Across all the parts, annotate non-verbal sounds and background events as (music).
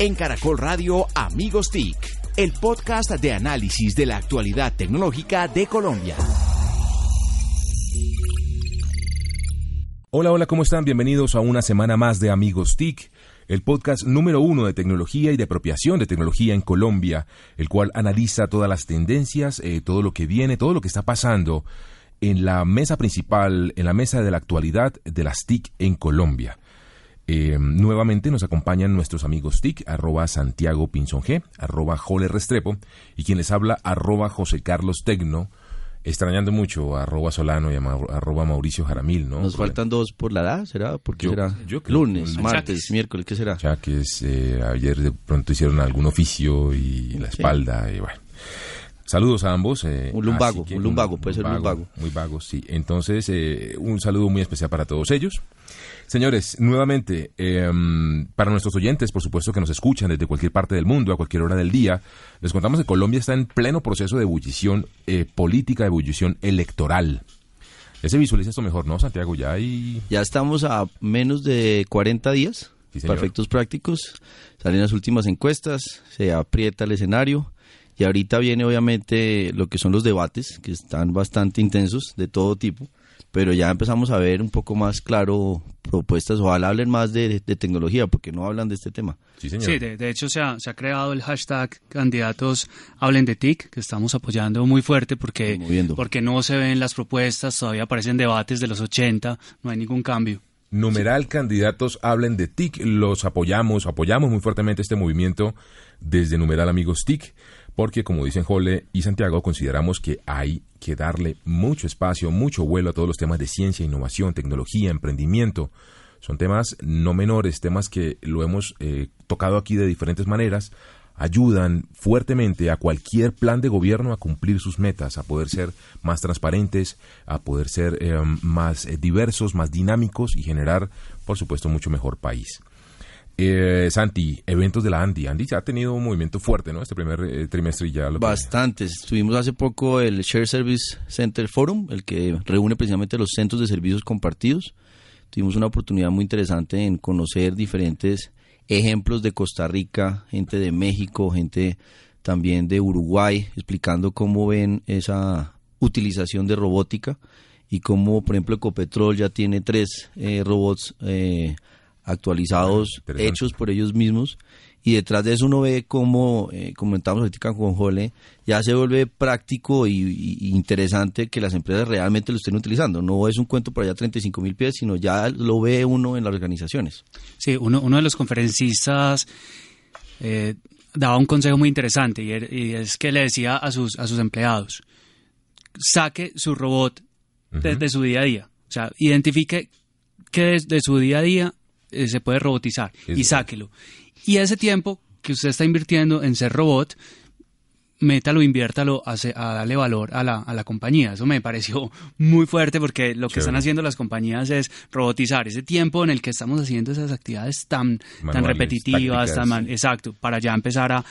En Caracol Radio Amigos TIC, el podcast de análisis de la actualidad tecnológica de Colombia. Hola, hola, ¿cómo están? Bienvenidos a una semana más de Amigos TIC, el podcast número uno de tecnología y de apropiación de tecnología en Colombia, el cual analiza todas las tendencias, eh, todo lo que viene, todo lo que está pasando en la mesa principal, en la mesa de la actualidad de las TIC en Colombia. Eh, nuevamente nos acompañan nuestros amigos TIC, arroba Santiago Pinzón G, arroba Jole Restrepo, y quien les habla, arroba José Carlos Tecno, extrañando mucho a arroba Solano y a arroba Mauricio Jaramil, ¿no? Nos faltan dos por la edad, ¿será? Porque Yo- será yo creo- lunes, martes, miércoles, ¿qué será? Ya que es, eh, ayer de pronto hicieron algún oficio y la Sí. espalda, y bueno. Saludos a ambos. eh, Un lumbago, que un lumbago, puede ser lumbago. Muy vago, sí. Entonces, eh, un saludo muy especial para todos ellos. Señores, nuevamente, eh, para nuestros oyentes, por supuesto que nos escuchan desde cualquier parte del mundo, a cualquier hora del día, les contamos que Colombia está en pleno proceso de ebullición eh, política, de ebullición electoral. Ya se visualiza esto mejor, ¿no, Santiago? Ya hay... Ya estamos a menos de 40 días, Sí, efectos prácticos. Salen las últimas encuestas, se aprieta el escenario. Y ahorita viene obviamente lo que son los debates, que están bastante intensos de todo tipo. Pero ya empezamos a ver un poco más claro propuestas. Ojalá hablen más de, de tecnología, porque no hablan de este tema. Sí, señor. Sí, de, de hecho se ha, se ha creado el hashtag candidatos hablen de TIC, que estamos apoyando muy fuerte porque, Moviendo. porque no se ven las propuestas, todavía aparecen debates de los 80, no hay ningún cambio. Numeral candidatos hablen de TIC. Los apoyamos, apoyamos muy fuertemente este movimiento desde Numeral Amigos TIC, porque como dicen Jole y Santiago, consideramos que hay que darle mucho espacio, mucho vuelo a todos los temas de ciencia, innovación, tecnología, emprendimiento. Son temas no menores, temas que lo hemos eh, tocado aquí de diferentes maneras, ayudan fuertemente a cualquier plan de gobierno a cumplir sus metas, a poder ser más transparentes, a poder ser eh, más eh, diversos, más dinámicos y generar, por supuesto, mucho mejor país. Eh, Santi, eventos de la Andy. Andy ya ha tenido un movimiento fuerte, ¿no? Este primer eh, trimestre ya lo Bastantes. Tuvimos hace poco el Share Service Center Forum, el que reúne precisamente los centros de servicios compartidos. Tuvimos una oportunidad muy interesante en conocer diferentes ejemplos de Costa Rica, gente de México, gente también de Uruguay, explicando cómo ven esa utilización de robótica y cómo, por ejemplo, Ecopetrol ya tiene tres eh, robots eh, actualizados, Interesante. hechos por ellos mismos. Y detrás de eso uno ve cómo, eh, comentamos ahorita con Jole, ya se vuelve práctico y, y- interesante que las empresas realmente lo estén utilizando. No es un cuento por allá 35 mil pies, sino ya lo ve uno en las organizaciones. Sí, uno, uno de los conferencistas eh, daba un consejo muy interesante y, er- y es que le decía a sus, a sus empleados, saque su robot desde su día a día. O sea, identifique que desde su día a día eh, se puede robotizar y sáquelo. Y ese tiempo que usted está invirtiendo en ser robot, métalo, inviértalo a, se- a darle valor a la, a la compañía. Eso me pareció (laughs) muy fuerte porque lo que están haciendo las compañías es robotizar ese tiempo en el que estamos haciendo esas actividades tan, tan repetitivas, tácticas. tan man- exacto, para ya empezar a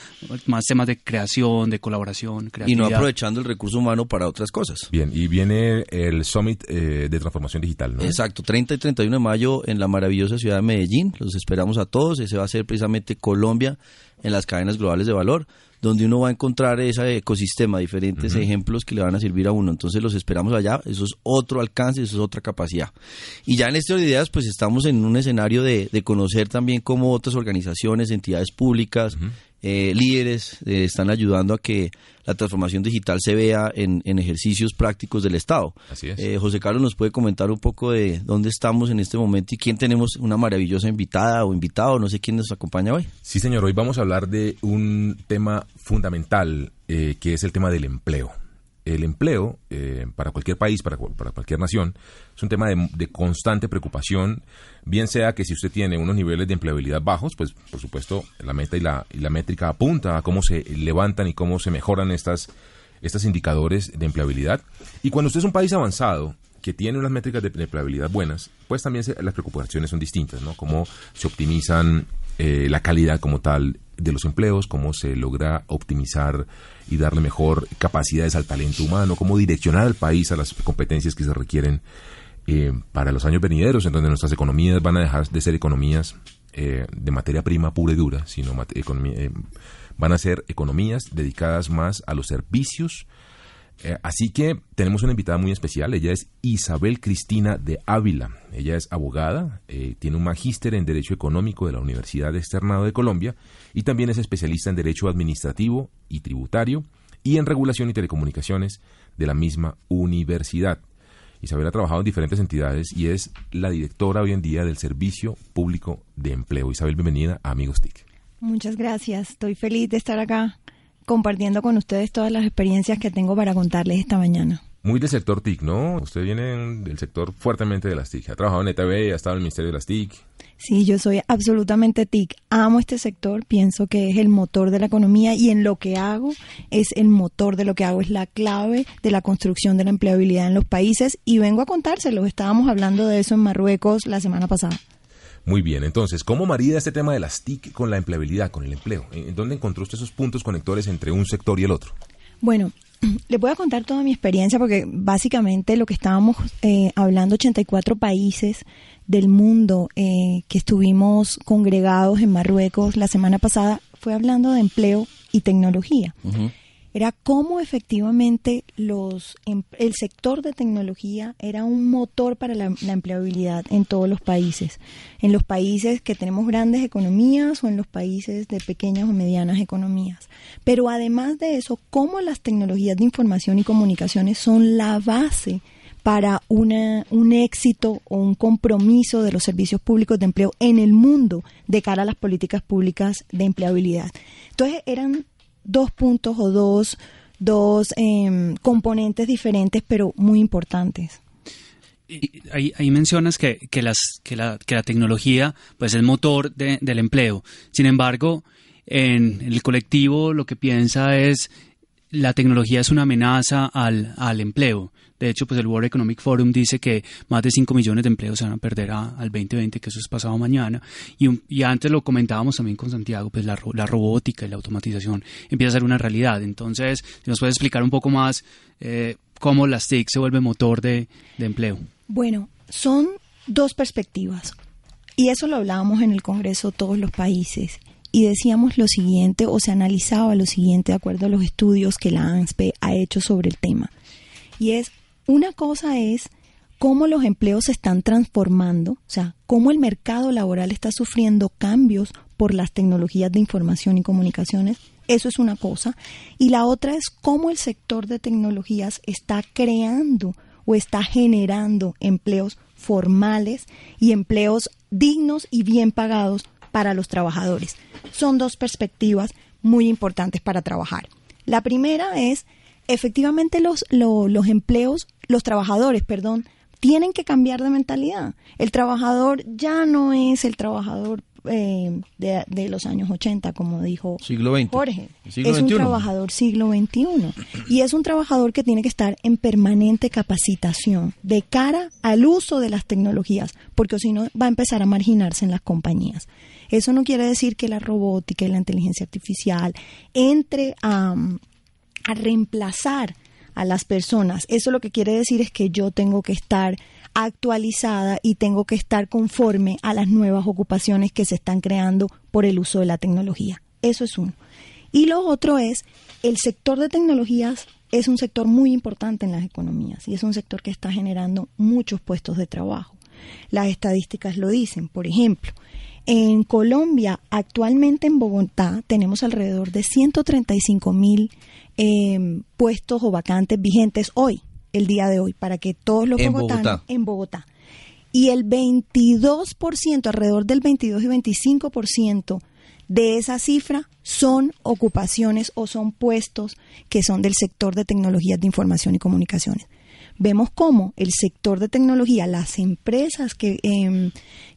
más temas de creación, de colaboración, Y creatividad. no aprovechando el recurso humano para otras cosas. Bien, y viene el Summit eh, de Transformación Digital, ¿no? Exacto, 30 y 31 de mayo en la maravillosa ciudad de Medellín. Los esperamos a todos. Ese va a ser precisamente Colombia en las cadenas globales de valor, donde uno va a encontrar ese ecosistema, diferentes ejemplos que le van a servir a uno. Entonces los esperamos allá. Eso es otro alcance, eso es otra capacidad. Y ya en este de ideas, pues estamos en un escenario de, de conocer también cómo otras organizaciones, entidades públicas, eh, líderes eh, están ayudando a que la transformación digital se vea en, en ejercicios prácticos del Estado. Así es. Eh, José Carlos nos puede comentar un poco de dónde estamos en este momento y quién tenemos una maravillosa invitada o invitado, no sé quién nos acompaña hoy. Sí, señor, hoy vamos a hablar de un tema fundamental eh, que es el tema del empleo. El empleo, eh, para cualquier país, para, para cualquier nación, es un tema de, de constante preocupación, bien sea que si usted tiene unos niveles de empleabilidad bajos, pues por supuesto la meta y la, y la métrica apunta a cómo se levantan y cómo se mejoran estas, estos indicadores de empleabilidad. Y cuando usted es un país avanzado, que tiene unas métricas de empleabilidad buenas, pues también se- las preocupaciones son distintas, ¿no? Cómo se optimizan eh, la calidad como tal de los empleos, cómo se logra optimizar y darle mejor capacidades al talento humano, cómo direccionar al país a las competencias que se requieren eh, para los años venideros, en donde nuestras economías van a dejar de ser economías eh, de materia prima pura y dura, sino eh, van a ser economías dedicadas más a los servicios. Eh, así que tenemos una invitada muy especial, ella es Isabel Cristina de Ávila. Ella es abogada, tiene un magíster en Derecho Económico de la Universidad Externado de Colombia y también es especialista en Derecho Administrativo y Tributario y en Regulación y Telecomunicaciones de la misma universidad. Isabel ha trabajado en diferentes entidades y es la directora hoy en día del Servicio Público de Empleo. Isabel, bienvenida a Amigos TIC. Muchas gracias. Estoy feliz de estar acá compartiendo con ustedes todas las experiencias que tengo para contarles esta mañana. Muy del sector TIC, ¿no? Usted viene del sector fuertemente de las TIC. Ha trabajado en ETV, ha estado en el Ministerio de las TIC. Sí, yo soy absolutamente TIC. Amo este sector, pienso que es el motor de la economía y en lo que hago es el motor de lo que hago, es la clave de la construcción de la empleabilidad en los países y vengo a contárselo. Estábamos hablando de eso en Marruecos la semana pasada. Muy bien, entonces, ¿cómo marida este tema de las TIC con la empleabilidad, con el empleo? ¿En dónde encontró usted esos puntos conectores entre un sector y el otro? Bueno, (clears throat) les voy a contar toda mi experiencia porque básicamente lo que estábamos eh, hablando, 84 países del mundo eh, que estuvimos congregados en Marruecos la semana pasada, fue hablando de empleo y tecnología era cómo efectivamente los, em, el sector de tecnología era un motor para la, empleabilidad en todos los países, en los países que tenemos grandes economías o en los países de pequeñas o medianas economías. Pero además de eso, cómo las tecnologías de información y comunicaciones son la base para una, un éxito o un compromiso de los servicios públicos de empleo en el mundo de cara a las políticas públicas de empleabilidad. Entonces eran dos puntos o dos, dos em, componentes diferentes, pero muy importantes. Ahí, mencionas que, que, las, que, la, que la tecnología pues, es el motor del empleo. Sin embargo, en el colectivo lo que piensa es la tecnología es una amenaza al, al empleo. De hecho, pues el World Economic Forum dice que más de 5 millones de empleos se van a perder al 2020, que eso es pasado mañana. Y, antes lo comentábamos también con Santiago, pues la, la, robótica y la automatización empieza a ser una realidad. Entonces, si nos puedes explicar un poco más eh, cómo las TIC se vuelve motor de, de empleo. Bueno, son dos perspectivas. Y eso lo hablábamos en el Congreso todos los países y decíamos lo siguiente o se analizaba lo siguiente de acuerdo a los estudios que la ANSPE ha hecho sobre el tema. Y es, una cosa es cómo los empleos se están transformando, o sea, cómo el mercado laboral está sufriendo cambios por las tecnologías de información y comunicaciones. Eso es una cosa. Y la otra es cómo el sector de tecnologías está creando o está generando empleos formales y empleos dignos y bien pagados para los trabajadores. Son dos perspectivas muy importantes para trabajar. La primera es, efectivamente los, los empleos, los trabajadores, perdón, tienen que cambiar de mentalidad. El trabajador ya no es el trabajador eh, de, los años 80, como dijo Jorge. es un trabajador siglo XXI. Y es un trabajador que tiene que estar en permanente capacitación de cara al uso de las tecnologías, porque si no va a empezar a marginarse en las compañías. Eso no quiere decir que la robótica y la inteligencia artificial entre a, a reemplazar a las personas. Eso lo que quiere decir es que yo tengo que estar actualizada y tengo que estar conforme a las nuevas ocupaciones que se están creando por el uso de la tecnología. Eso es uno. Y lo otro es, el sector de tecnologías es un sector muy importante en las economías y es un sector que está generando muchos puestos de trabajo. Las estadísticas lo dicen. Por ejemplo, en Colombia, actualmente en Bogotá, tenemos alrededor de 135 mil eh, puestos o vacantes vigentes hoy el día de hoy, para que todos los bogotanos en Bogotá. Y el 22%, alrededor del 22 y 25% de esa cifra son ocupaciones o son puestos que son del sector de tecnologías de información y comunicaciones. Vemos cómo el sector de tecnología, las empresas que, em,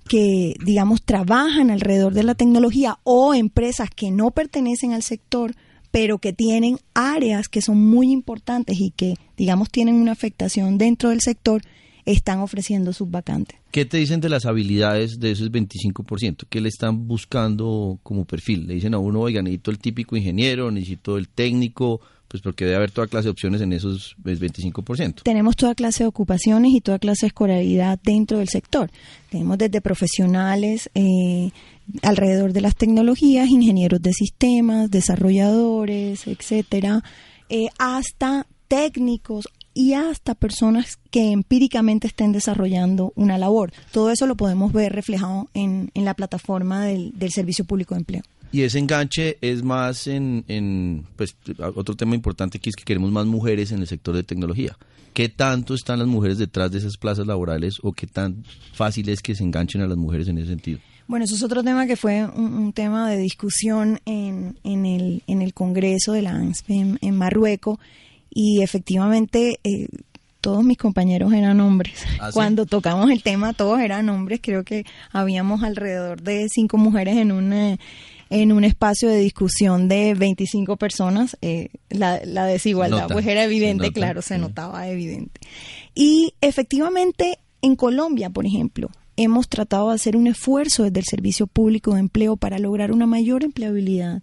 que, digamos, trabajan alrededor de la tecnología o empresas que no pertenecen al sector, pero que tienen áreas que son muy importantes y que, digamos, tienen una afectación dentro del sector, están ofreciendo sus vacantes. ¿Qué te dicen de las habilidades de esos 25%? ¿Qué le están buscando como perfil? Le dicen a uno, oiga, necesito el típico ingeniero, necesito el técnico, pues porque debe haber toda clase de opciones en esos 25%. Tenemos toda clase de ocupaciones y toda clase de escolaridad dentro del sector. Tenemos desde profesionales eh, alrededor de las tecnologías, ingenieros de sistemas, desarrolladores, etcétera, eh, hasta técnicos y hasta personas que empíricamente estén desarrollando una labor. Todo eso lo podemos ver reflejado en, en la plataforma del, del Servicio Público de Empleo. Y ese enganche es más en, en, pues, otro tema importante que es que queremos más mujeres en el sector de tecnología. ¿Qué tanto están las mujeres detrás de esas plazas laborales o qué tan fácil es que se enganchen a las mujeres en ese sentido? Bueno, eso es otro tema que fue un, tema de discusión en, en, el, en el Congreso de la ANSP en, Marruecos y efectivamente eh, todos mis compañeros eran hombres. ¿Ah, Cuando tocamos el tema, todos eran hombres. Creo que habíamos alrededor de cinco mujeres en un, eh, en un espacio de discusión de 25 personas. Eh, la, desigualdad pues era evidente, claro, se notaba evidente. Y efectivamente, en Colombia, por ejemplo, hemos tratado de hacer un esfuerzo desde el Servicio Público de Empleo para lograr una mayor empleabilidad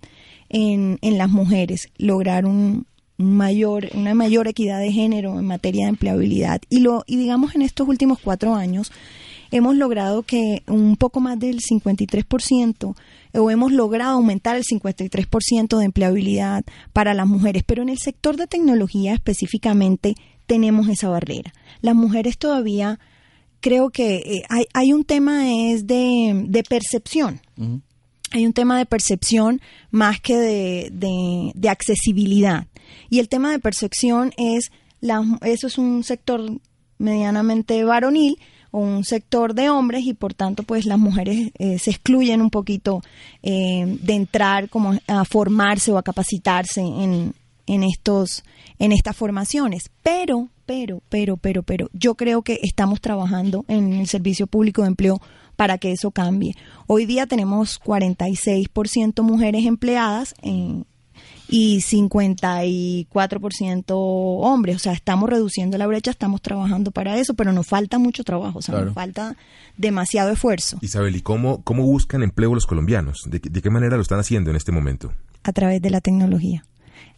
en, en las mujeres, lograr un, mayor, una mayor equidad de género en materia de empleabilidad. Y, lo, y digamos en estos últimos cuatro años hemos logrado que un poco más del 53% o hemos logrado aumentar el 53% de empleabilidad para las mujeres, pero en el sector de tecnología específicamente tenemos esa barrera. Las mujeres todavía creo que eh, hay, hay, un tema es de, de percepción hay un tema de percepción más que de, de, accesibilidad. Y el tema de percepción es, la, eso es un sector medianamente varonil un sector de hombres y por tanto pues las mujeres eh, se excluyen un poquito eh, de entrar como a formarse o a capacitarse en, en estos en estas formaciones pero pero pero pero pero yo creo que estamos trabajando en el servicio público de empleo para que eso cambie. Hoy día tenemos 46% mujeres empleadas en, y 54% hombres. O sea, estamos reduciendo la brecha, estamos trabajando para eso, pero nos falta mucho trabajo, o sea, nos falta demasiado esfuerzo. Isabel, ¿y cómo, cómo buscan empleo los colombianos? ¿De, ¿De qué manera lo están haciendo en este momento? A través de la tecnología.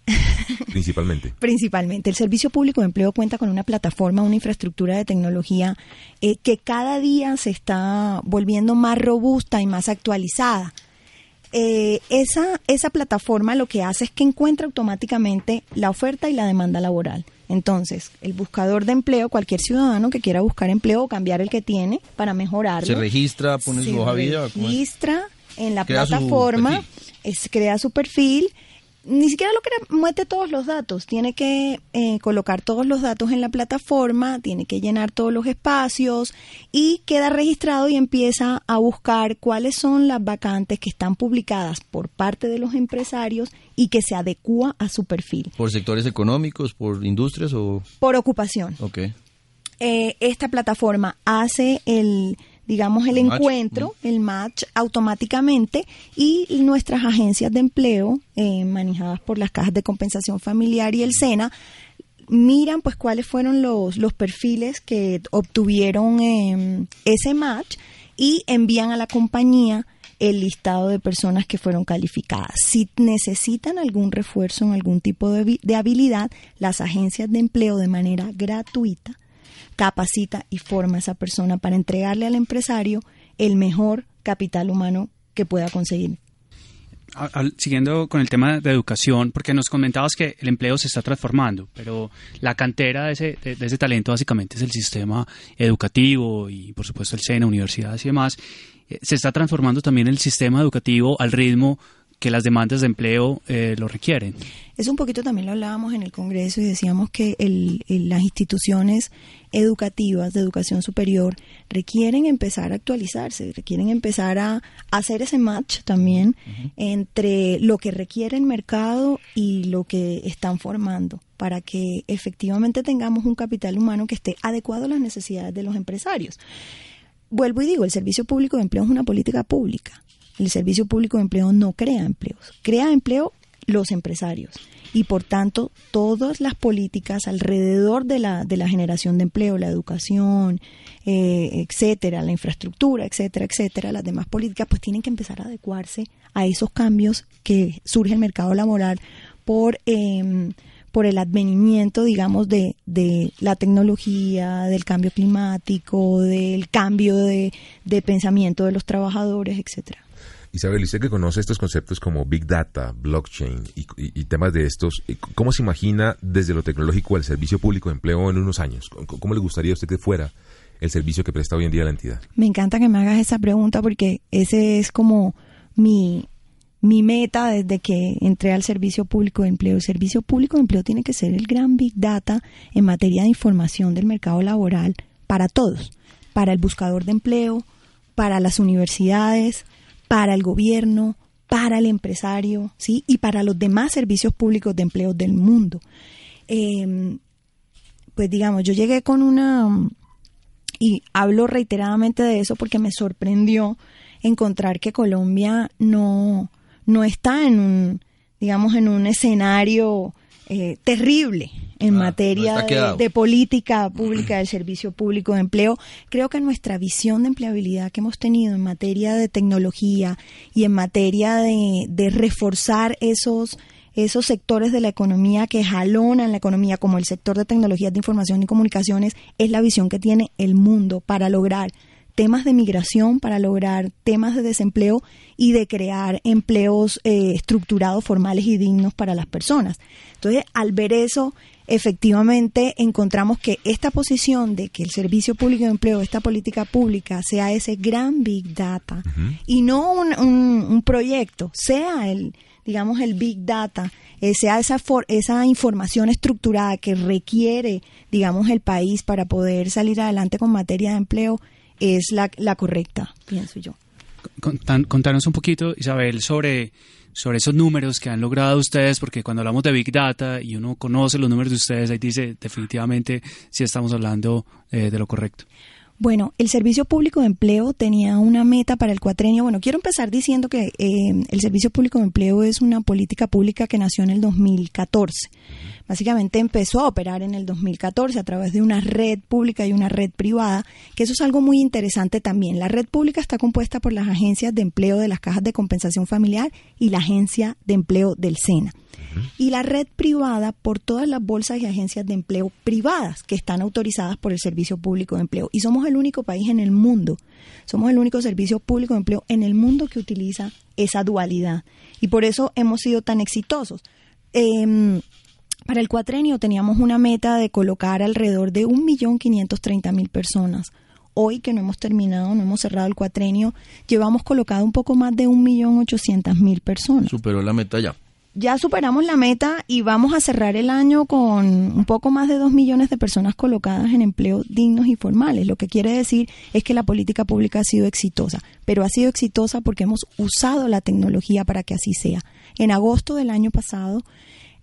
(laughs) Principalmente. Principalmente. El Servicio Público de Empleo cuenta con una plataforma, una infraestructura de tecnología eh, que cada día se está volviendo más robusta y más actualizada. Eh, esa, esa plataforma lo que hace es que encuentra automáticamente la oferta y la demanda laboral. Entonces, el buscador de empleo, cualquier ciudadano que quiera buscar empleo o cambiar el que tiene para mejorarlo. Se registra, pone su hoja vida. registra en la plataforma, es, crea su perfil ni siquiera lo que mete todos los datos, tiene que eh, colocar todos los datos en la plataforma, tiene que llenar todos los espacios y queda registrado y empieza a buscar cuáles son las vacantes que están publicadas por parte de los empresarios y que se adecúa a su perfil. ¿Por sectores económicos, por industrias o...? Por ocupación. Ok. Eh, esta plataforma hace el digamos, el, encuentro, el match automáticamente y nuestras agencias de empleo, eh, manejadas por las cajas de compensación familiar y el SENA, miran pues cuáles fueron los, los perfiles que obtuvieron em, ese match y envían a la compañía el listado de personas que fueron calificadas. Si necesitan algún refuerzo en algún tipo de, de habilidad, las agencias de empleo de manera gratuita capacita y forma a esa persona para entregarle al empresario el mejor capital humano que pueda conseguir. Siguiendo con el tema de educación, porque nos comentabas que el empleo se está transformando, pero la cantera de ese, de, ese talento básicamente es el sistema educativo y por supuesto el SENA, universidades y demás. Eh, se está transformando también el sistema educativo al ritmo que las demandas de empleo eh, lo requieren. Es un poquito también lo hablábamos en el Congreso y decíamos que las instituciones educativas de educación superior requieren empezar a actualizarse, requieren empezar a, hacer ese match también entre lo que requiere el mercado y lo que están formando para que efectivamente tengamos un capital humano que esté adecuado a las necesidades de los empresarios. Vuelvo y digo, el servicio público de empleo es una política pública el servicio público de empleo no crea empleos, crea empleo los empresarios y por tanto todas las políticas alrededor de la, de la generación de empleo, la educación, eh, etcétera, la infraestructura, etcétera, etcétera, las demás políticas pues tienen que empezar a adecuarse a esos cambios que surge el mercado laboral por, em, por el advenimiento, digamos, de, de la tecnología, del cambio climático, del cambio de, de pensamiento de los trabajadores, etcétera. Isabel, usted que conoce estos conceptos como Big Data, blockchain y, y, temas de estos, ¿cómo se imagina desde lo tecnológico el servicio público de empleo en unos años? ¿Cómo le gustaría a usted que fuera el servicio que presta hoy en día la entidad? Me encanta que me hagas esa pregunta porque ese es como mi, mi meta desde que entré al servicio público de empleo. El servicio público de empleo tiene que ser el gran Big Data en materia de información del mercado laboral para todos, para el buscador de empleo, para las universidades, para el gobierno, para el empresario, ¿sí? Y para los demás servicios públicos de empleo del mundo. Eh, pues digamos, yo llegué con una, y hablo reiteradamente de eso porque me sorprendió encontrar que Colombia no, no está en un, digamos, en un escenario eh, terrible en Ah, materia no de política pública del servicio público de empleo. Creo que nuestra visión de empleabilidad que hemos tenido en materia de tecnología y en materia de, de reforzar esos esos sectores de la economía que jalonan la economía, como el sector de tecnologías de información y comunicaciones, es la visión que tiene el mundo para lograr temas de migración, para lograr temas de desempleo y de crear empleos eh, estructurados, formales y dignos para las personas. Entonces, al ver eso, efectivamente encontramos que esta posición de que el servicio público de empleo, esta política pública, sea ese gran big data y no un, un- un proyecto, sea el digamos el big data, eh, sea esa for- esa información estructurada que requiere, digamos, el país para poder salir adelante con materia de empleo, es la, la correcta, pienso yo. Contan- contanos un poquito, Isabel, sobre, sobre esos números que han logrado ustedes, porque cuando hablamos de Big Data y uno conoce los números de ustedes, ahí dice definitivamente si estamos hablando eh, de lo correcto. Bueno, el Servicio Público de Empleo tenía una meta para el cuatrenio. Bueno, quiero empezar diciendo que eh, el Servicio Público de Empleo es una política pública que nació en el 2014. Básicamente empezó a operar en el 2014 a través de una red pública y una red privada, que eso es algo muy interesante también. La red pública está compuesta por las agencias de empleo de las cajas de compensación familiar y la agencia de empleo del SENA y la red privada por todas las bolsas y agencias de empleo privadas que están autorizadas por el Servicio Público de Empleo. Y somos el único país en el mundo, somos el único servicio público de empleo en el mundo que utiliza esa dualidad. Y por eso hemos sido tan exitosos. Em, para el cuatrenio teníamos una meta de colocar alrededor de 1.530.000 personas. Hoy que no hemos terminado, no hemos cerrado el cuatrenio, llevamos colocado un poco más de 1.800.000 personas Superó la meta ya. ya superamos la meta y vamos a cerrar el año con un poco más de dos millones de personas colocadas en empleos dignos y formales. Lo que quiere decir es que la política pública ha sido exitosa, pero ha sido exitosa porque hemos usado la tecnología para que así sea. En agosto del año pasado,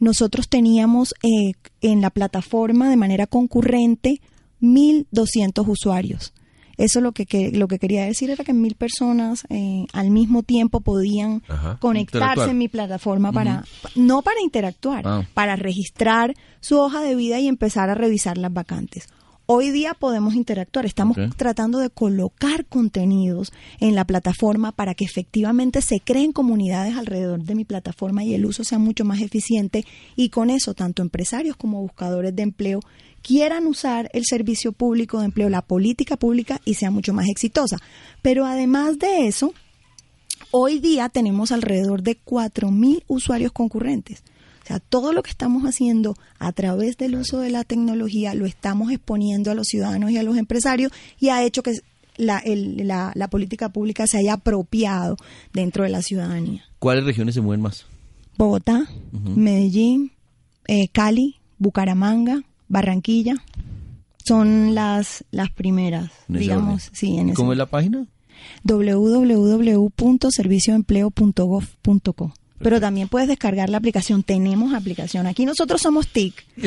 nosotros teníamos eh, en la plataforma de manera concurrente 1.200 usuarios. Eso lo que, que- lo que quería decir era que mil personas eh, al mismo tiempo podían Ajá. conectarse en mi plataforma para, no para interactuar, Ah. para registrar su hoja de vida y empezar a revisar las vacantes. Hoy día podemos interactuar, estamos tratando de colocar contenidos en la plataforma para que efectivamente se creen comunidades alrededor de mi plataforma y el uso sea mucho más eficiente y con eso tanto empresarios como buscadores de empleo quieran usar el servicio público de empleo, la política pública y sea mucho más exitosa. Pero además de eso, Hoy día tenemos alrededor de 4.000 usuarios concurrentes. O sea, todo lo que estamos haciendo a través del uso de la tecnología lo estamos exponiendo a los ciudadanos y a los empresarios y ha hecho que la, el- la- la política pública se haya apropiado dentro de la ciudadanía. ¿Cuáles regiones se mueven más? Bogotá, Medellín, eh, Cali, Bucaramanga, Barranquilla son las, las primeras, digamos, orden. sí, en ese ¿Cómo es la página? www.servicioempleo.gov.co. Pero también puedes descargar la aplicación. Tenemos aplicación. Aquí nosotros somos TIC. (laughs)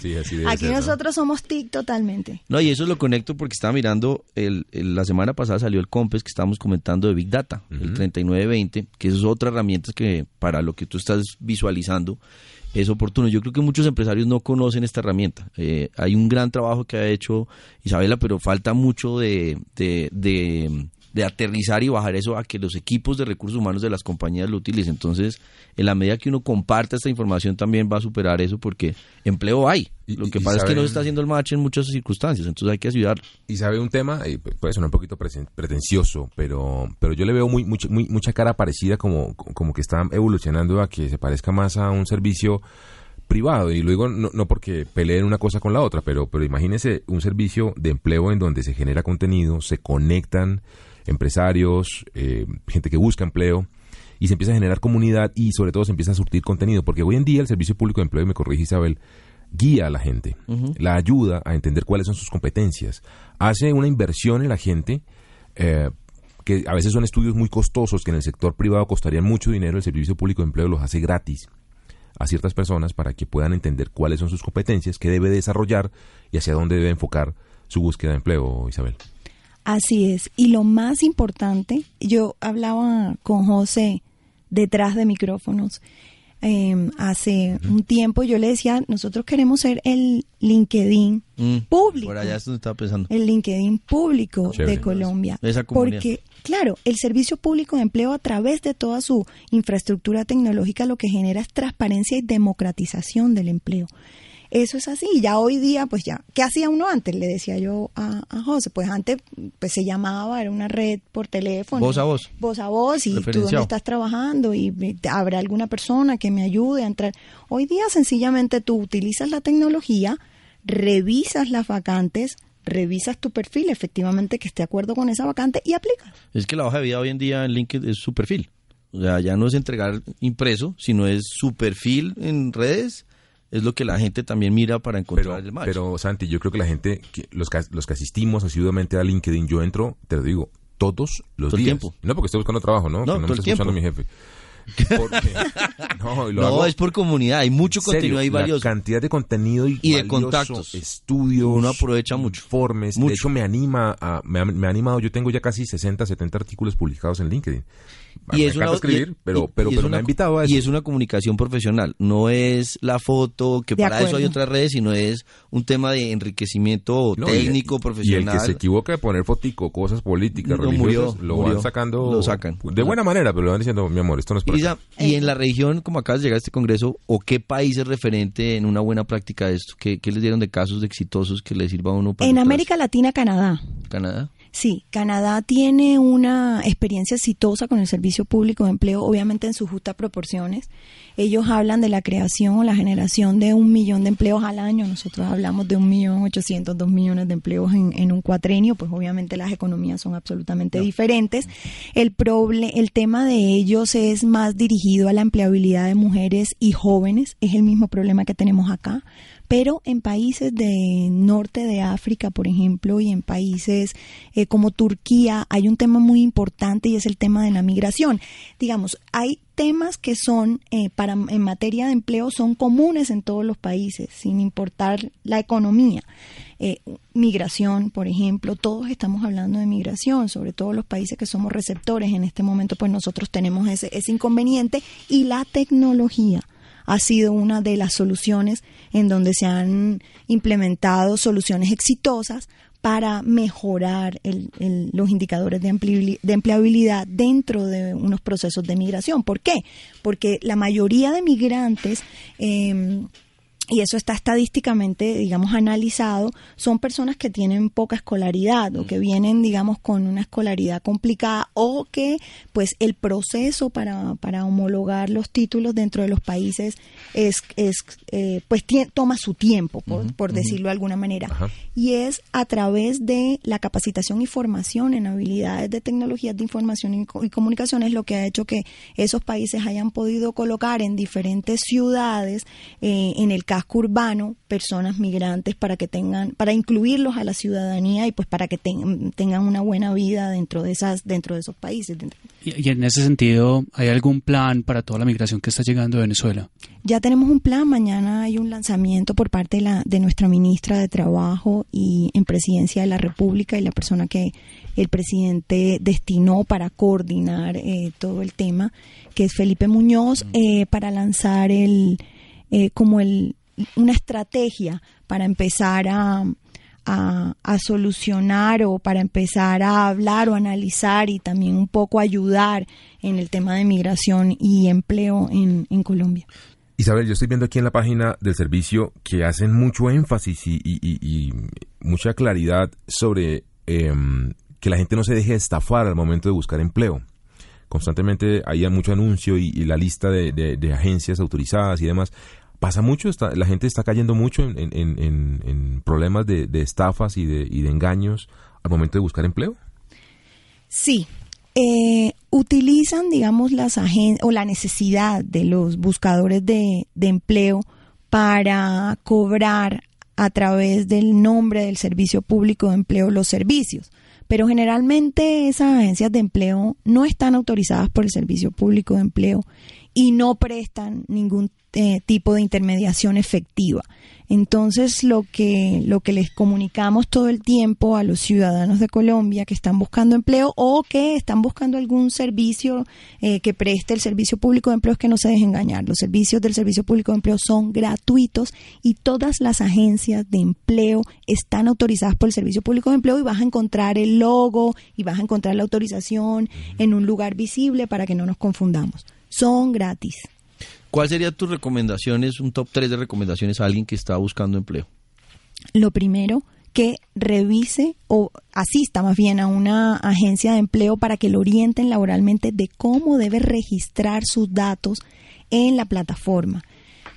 Sí, así debe Aquí ser, ¿no? nosotros somos TIC totalmente. No, y eso lo conecto porque estaba mirando, el, el- la semana pasada salió el COMPES que estábamos comentando de Big Data, el 3920, que es otra herramienta que para lo que tú estás visualizando es oportuno. Yo creo que muchos empresarios no conocen esta herramienta. Eh, hay un gran trabajo que ha hecho Isabela, pero falta mucho de, de, de, de aterrizar y bajar eso a que los equipos de recursos humanos de las compañías lo utilicen. Entonces, en la medida que uno comparta esta información también va a superar eso porque empleo hay. lo que pasa es que no se está haciendo el match en muchas circunstancias, entonces hay que ayudar. Y sabe un tema, y puede sonar un poquito pretencioso, pero pero yo le veo muy, muy mucha cara parecida como, como que está evolucionando a que se parezca más a un servicio privado y luego no, no porque peleen una cosa con la otra, pero pero imagínese un servicio de empleo en donde se genera contenido, se conectan empresarios, eh, gente que busca empleo, y se empieza a generar comunidad y sobre todo se empieza a surtir contenido, porque hoy en día el Servicio Público de Empleo, y me corrige Isabel, guía a la gente, la ayuda a entender cuáles son sus competencias, hace una inversión en la gente, eh, que a veces son estudios muy costosos que en el sector privado costarían mucho dinero, el Servicio Público de Empleo los hace gratis a ciertas personas para que puedan entender cuáles son sus competencias, qué debe desarrollar y hacia dónde debe enfocar su búsqueda de empleo, Isabel. Así es. Y lo más importante, yo hablaba con José detrás de micrófonos em, hace un tiempo, yo le decía, nosotros queremos ser el LinkedIn mm, público. Por allá estaba pensando. El LinkedIn público de Colombia. porque, claro, el servicio público de empleo a través de toda su infraestructura tecnológica lo que genera es transparencia y democratización del empleo. Eso es así. Ya hoy día, pues ya, ¿qué hacía uno antes? Le decía yo a, José, pues antes pues se llamaba, era una red por teléfono. Voz a voz. Voz a voz y tú dónde estás trabajando y habrá alguna persona que me ayude a entrar. Hoy día sencillamente tú utilizas la tecnología, revisas las vacantes, revisas tu perfil, efectivamente que esté de acuerdo con esa vacante y aplicas. Es que la hoja de vida hoy en día en LinkedIn es su perfil. O sea, ya no es entregar impreso, sino es su perfil en redes es lo que la gente también mira para encontrar el match. Pero Santi, yo creo que la gente, que, los, que, los que asistimos asiduamente a LinkedIn, yo entro, te lo digo, todos los todo días. El tiempo. No porque estoy buscando trabajo, ¿no? No, no todo me mi jefe. (laughs) no, es por comunidad, hay mucho contenido, hay varios. La cantidad de contenido y, y de contactos, estudios, uno aprovecha mucho, informes. De hecho, me anima, a, me, me ha animado. Yo tengo ya casi 60, 70 artículos publicados en LinkedIn y es una, escribir, pero, pero, pero me ha invitado a eso. Y es una comunicación profesional, no es la foto, que para eso hay otras redes, sino es un tema de enriquecimiento técnico, profesional. Y el que se equivoca de poner fotico, cosas políticas, religiosas, lo van sacando. Lo sacan. De buena manera, pero lo van diciendo, mi amor, esto no es para Y en la región, como acabas de llegar a este congreso, ¿o qué país es referente en una buena práctica de esto? ¿Qué, les dieron de casos exitosos que les sirva a uno para En América Latina, Canadá. ¿Canadá? Sí, Canadá tiene una experiencia exitosa con el servicio público de empleo, obviamente en sus justas proporciones. Ellos hablan de la creación o la generación de un millón de empleos al año. Nosotros hablamos de un millón ochocientos, dos millones de empleos en, un cuatrenio. Pues obviamente las economías son absolutamente diferentes. El, el tema de ellos es más dirigido a la empleabilidad de mujeres y jóvenes. Es el mismo problema que tenemos acá pero en países de norte de África, por ejemplo, y en países eh, como Turquía, hay un tema muy importante y es el tema de la migración. Digamos, hay temas que son eh, para en materia de empleo son comunes en todos los países, sin importar la economía. Eh, migración, por ejemplo, todos estamos hablando de migración, sobre todo los países que somos receptores en este momento, pues nosotros tenemos ese, ese inconveniente y la tecnología ha sido una de las soluciones en donde se han implementado soluciones exitosas para mejorar los indicadores de, empleabilidad dentro de unos procesos de migración. ¿Por qué? Porque la mayoría de migrantes eh, y eso está estadísticamente, digamos, analizado, son personas que tienen poca escolaridad o que vienen, digamos, con una escolaridad complicada o que, pues, el proceso para, para homologar los títulos dentro de los países es, es eh, pues, toma su tiempo, por, por decirlo de alguna manera. Y es a través de la capacitación y formación en habilidades de tecnologías de información y, y comunicaciones lo que ha hecho que esos países hayan podido colocar en diferentes ciudades, eh, en el caso urbano personas migrantes para que tengan para incluirlos a la ciudadanía y pues para que tengan una buena vida dentro de esas dentro de esos países y, en ese sentido hay algún plan para toda la migración que está llegando a Venezuela ya tenemos un plan. Mañana hay un lanzamiento por parte de, la, de nuestra ministra de trabajo y en presidencia de la república y la persona que el presidente destinó para coordinar eh, todo el tema que es Felipe Muñoz eh, para lanzar el eh, como el una estrategia para empezar a, a, solucionar o para empezar a hablar o analizar y también un poco ayudar en el tema de migración y empleo en, Colombia. Isabel, yo estoy viendo aquí en la página del servicio que hacen mucho énfasis y, mucha claridad sobre em, que la gente no se deje estafar al momento de buscar empleo. Constantemente hay mucho anuncio y, la lista de, agencias autorizadas y demás pasa mucho, la gente está cayendo mucho en, problemas de, estafas y de, engaños al momento de buscar empleo. Sí, eh, utilizan, digamos, las o la necesidad de los buscadores de, de empleo para cobrar a través del nombre del servicio público de empleo los servicios. Pero generalmente esas agencias de empleo no están autorizadas por el Servicio Público de Empleo y no prestan ningún eh, tipo de intermediación efectiva. Entonces, lo que, lo que les comunicamos todo el tiempo a los ciudadanos de Colombia que están buscando empleo o que están buscando algún servicio eh, que preste el Servicio Público de Empleo es que no se dejen engañar. Los servicios del Servicio Público de Empleo son gratuitos y todas las agencias de empleo están autorizadas por el Servicio Público de Empleo y vas a encontrar el logo y vas a encontrar la autorización en un lugar visible para que no nos confundamos. Son gratis. ¿Cuál sería tus recomendaciones, un top 3 de recomendaciones a alguien que está buscando empleo? Lo primero, que revise o asista más bien a una agencia de empleo para que lo orienten laboralmente de cómo debe registrar sus datos en la plataforma.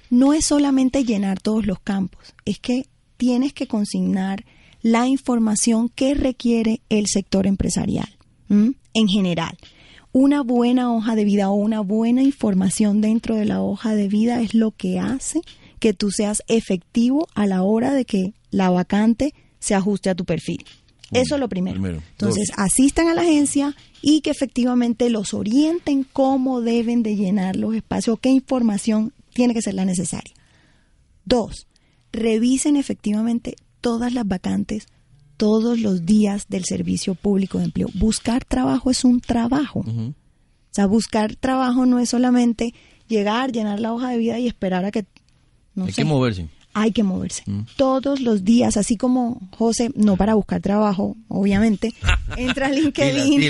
No es solamente llenar todos los campos, es que tienes que consignar la información que requiere el sector empresarial en general una buena hoja de vida o una buena información dentro de la hoja de vida es lo que hace que tú seas efectivo a la hora de que la vacante se ajuste a tu perfil. Eso es lo primero. Entonces, asistan a la agencia y que efectivamente los orienten cómo deben de llenar los espacios, qué información tiene que ser la necesaria. Dos, revisen efectivamente todas las vacantes todos los días del servicio público de empleo. Buscar trabajo es un trabajo. O sea, buscar trabajo no es solamente llegar, llenar la hoja de vida y esperar a que... No Hay que moverse hay que moverse mm. todos los días, así como José, no para buscar trabajo, obviamente, (laughs) entra a LinkedIn,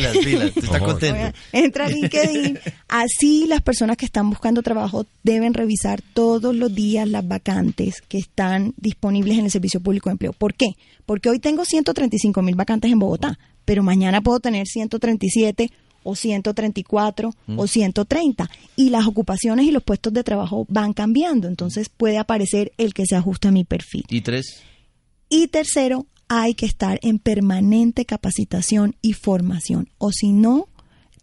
está contento. entra a LinkedIn, así las personas que están buscando trabajo deben revisar todos los días las vacantes que están disponibles en el Servicio Público de Empleo. ¿Por qué? Porque hoy tengo 135 mil vacantes en Bogotá, pero mañana puedo tener 137 o 134 o 130 mm. y las ocupaciones y los puestos de trabajo van cambiando, entonces puede aparecer el que se ajusta a mi perfil. ¿Y tres? Y tercero, hay que estar en permanente capacitación y formación, o si no,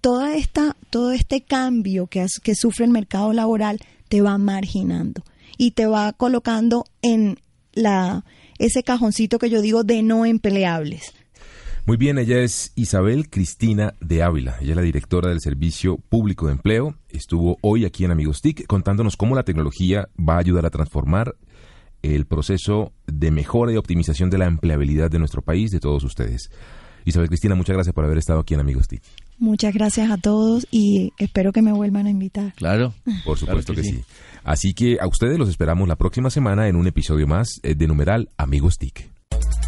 toda esta, todo este cambio que, que sufre el mercado laboral te va marginando y te va colocando en la ese cajoncito que yo digo de no empleables. Muy bien, ella es Isabel Cristina de Ávila. Ella es la directora del Servicio Público de Empleo. Estuvo hoy aquí en Amigos TIC contándonos cómo la tecnología va a ayudar a transformar el proceso de mejora y optimización de la empleabilidad de nuestro país, de todos ustedes. Isabel Cristina, muchas gracias por haber estado aquí en Amigos TIC. Muchas gracias a todos y espero que me vuelvan a invitar. Claro. Por supuesto que, sí. Así que a ustedes los esperamos la próxima semana en un episodio más eh, de numeral Amigos TIC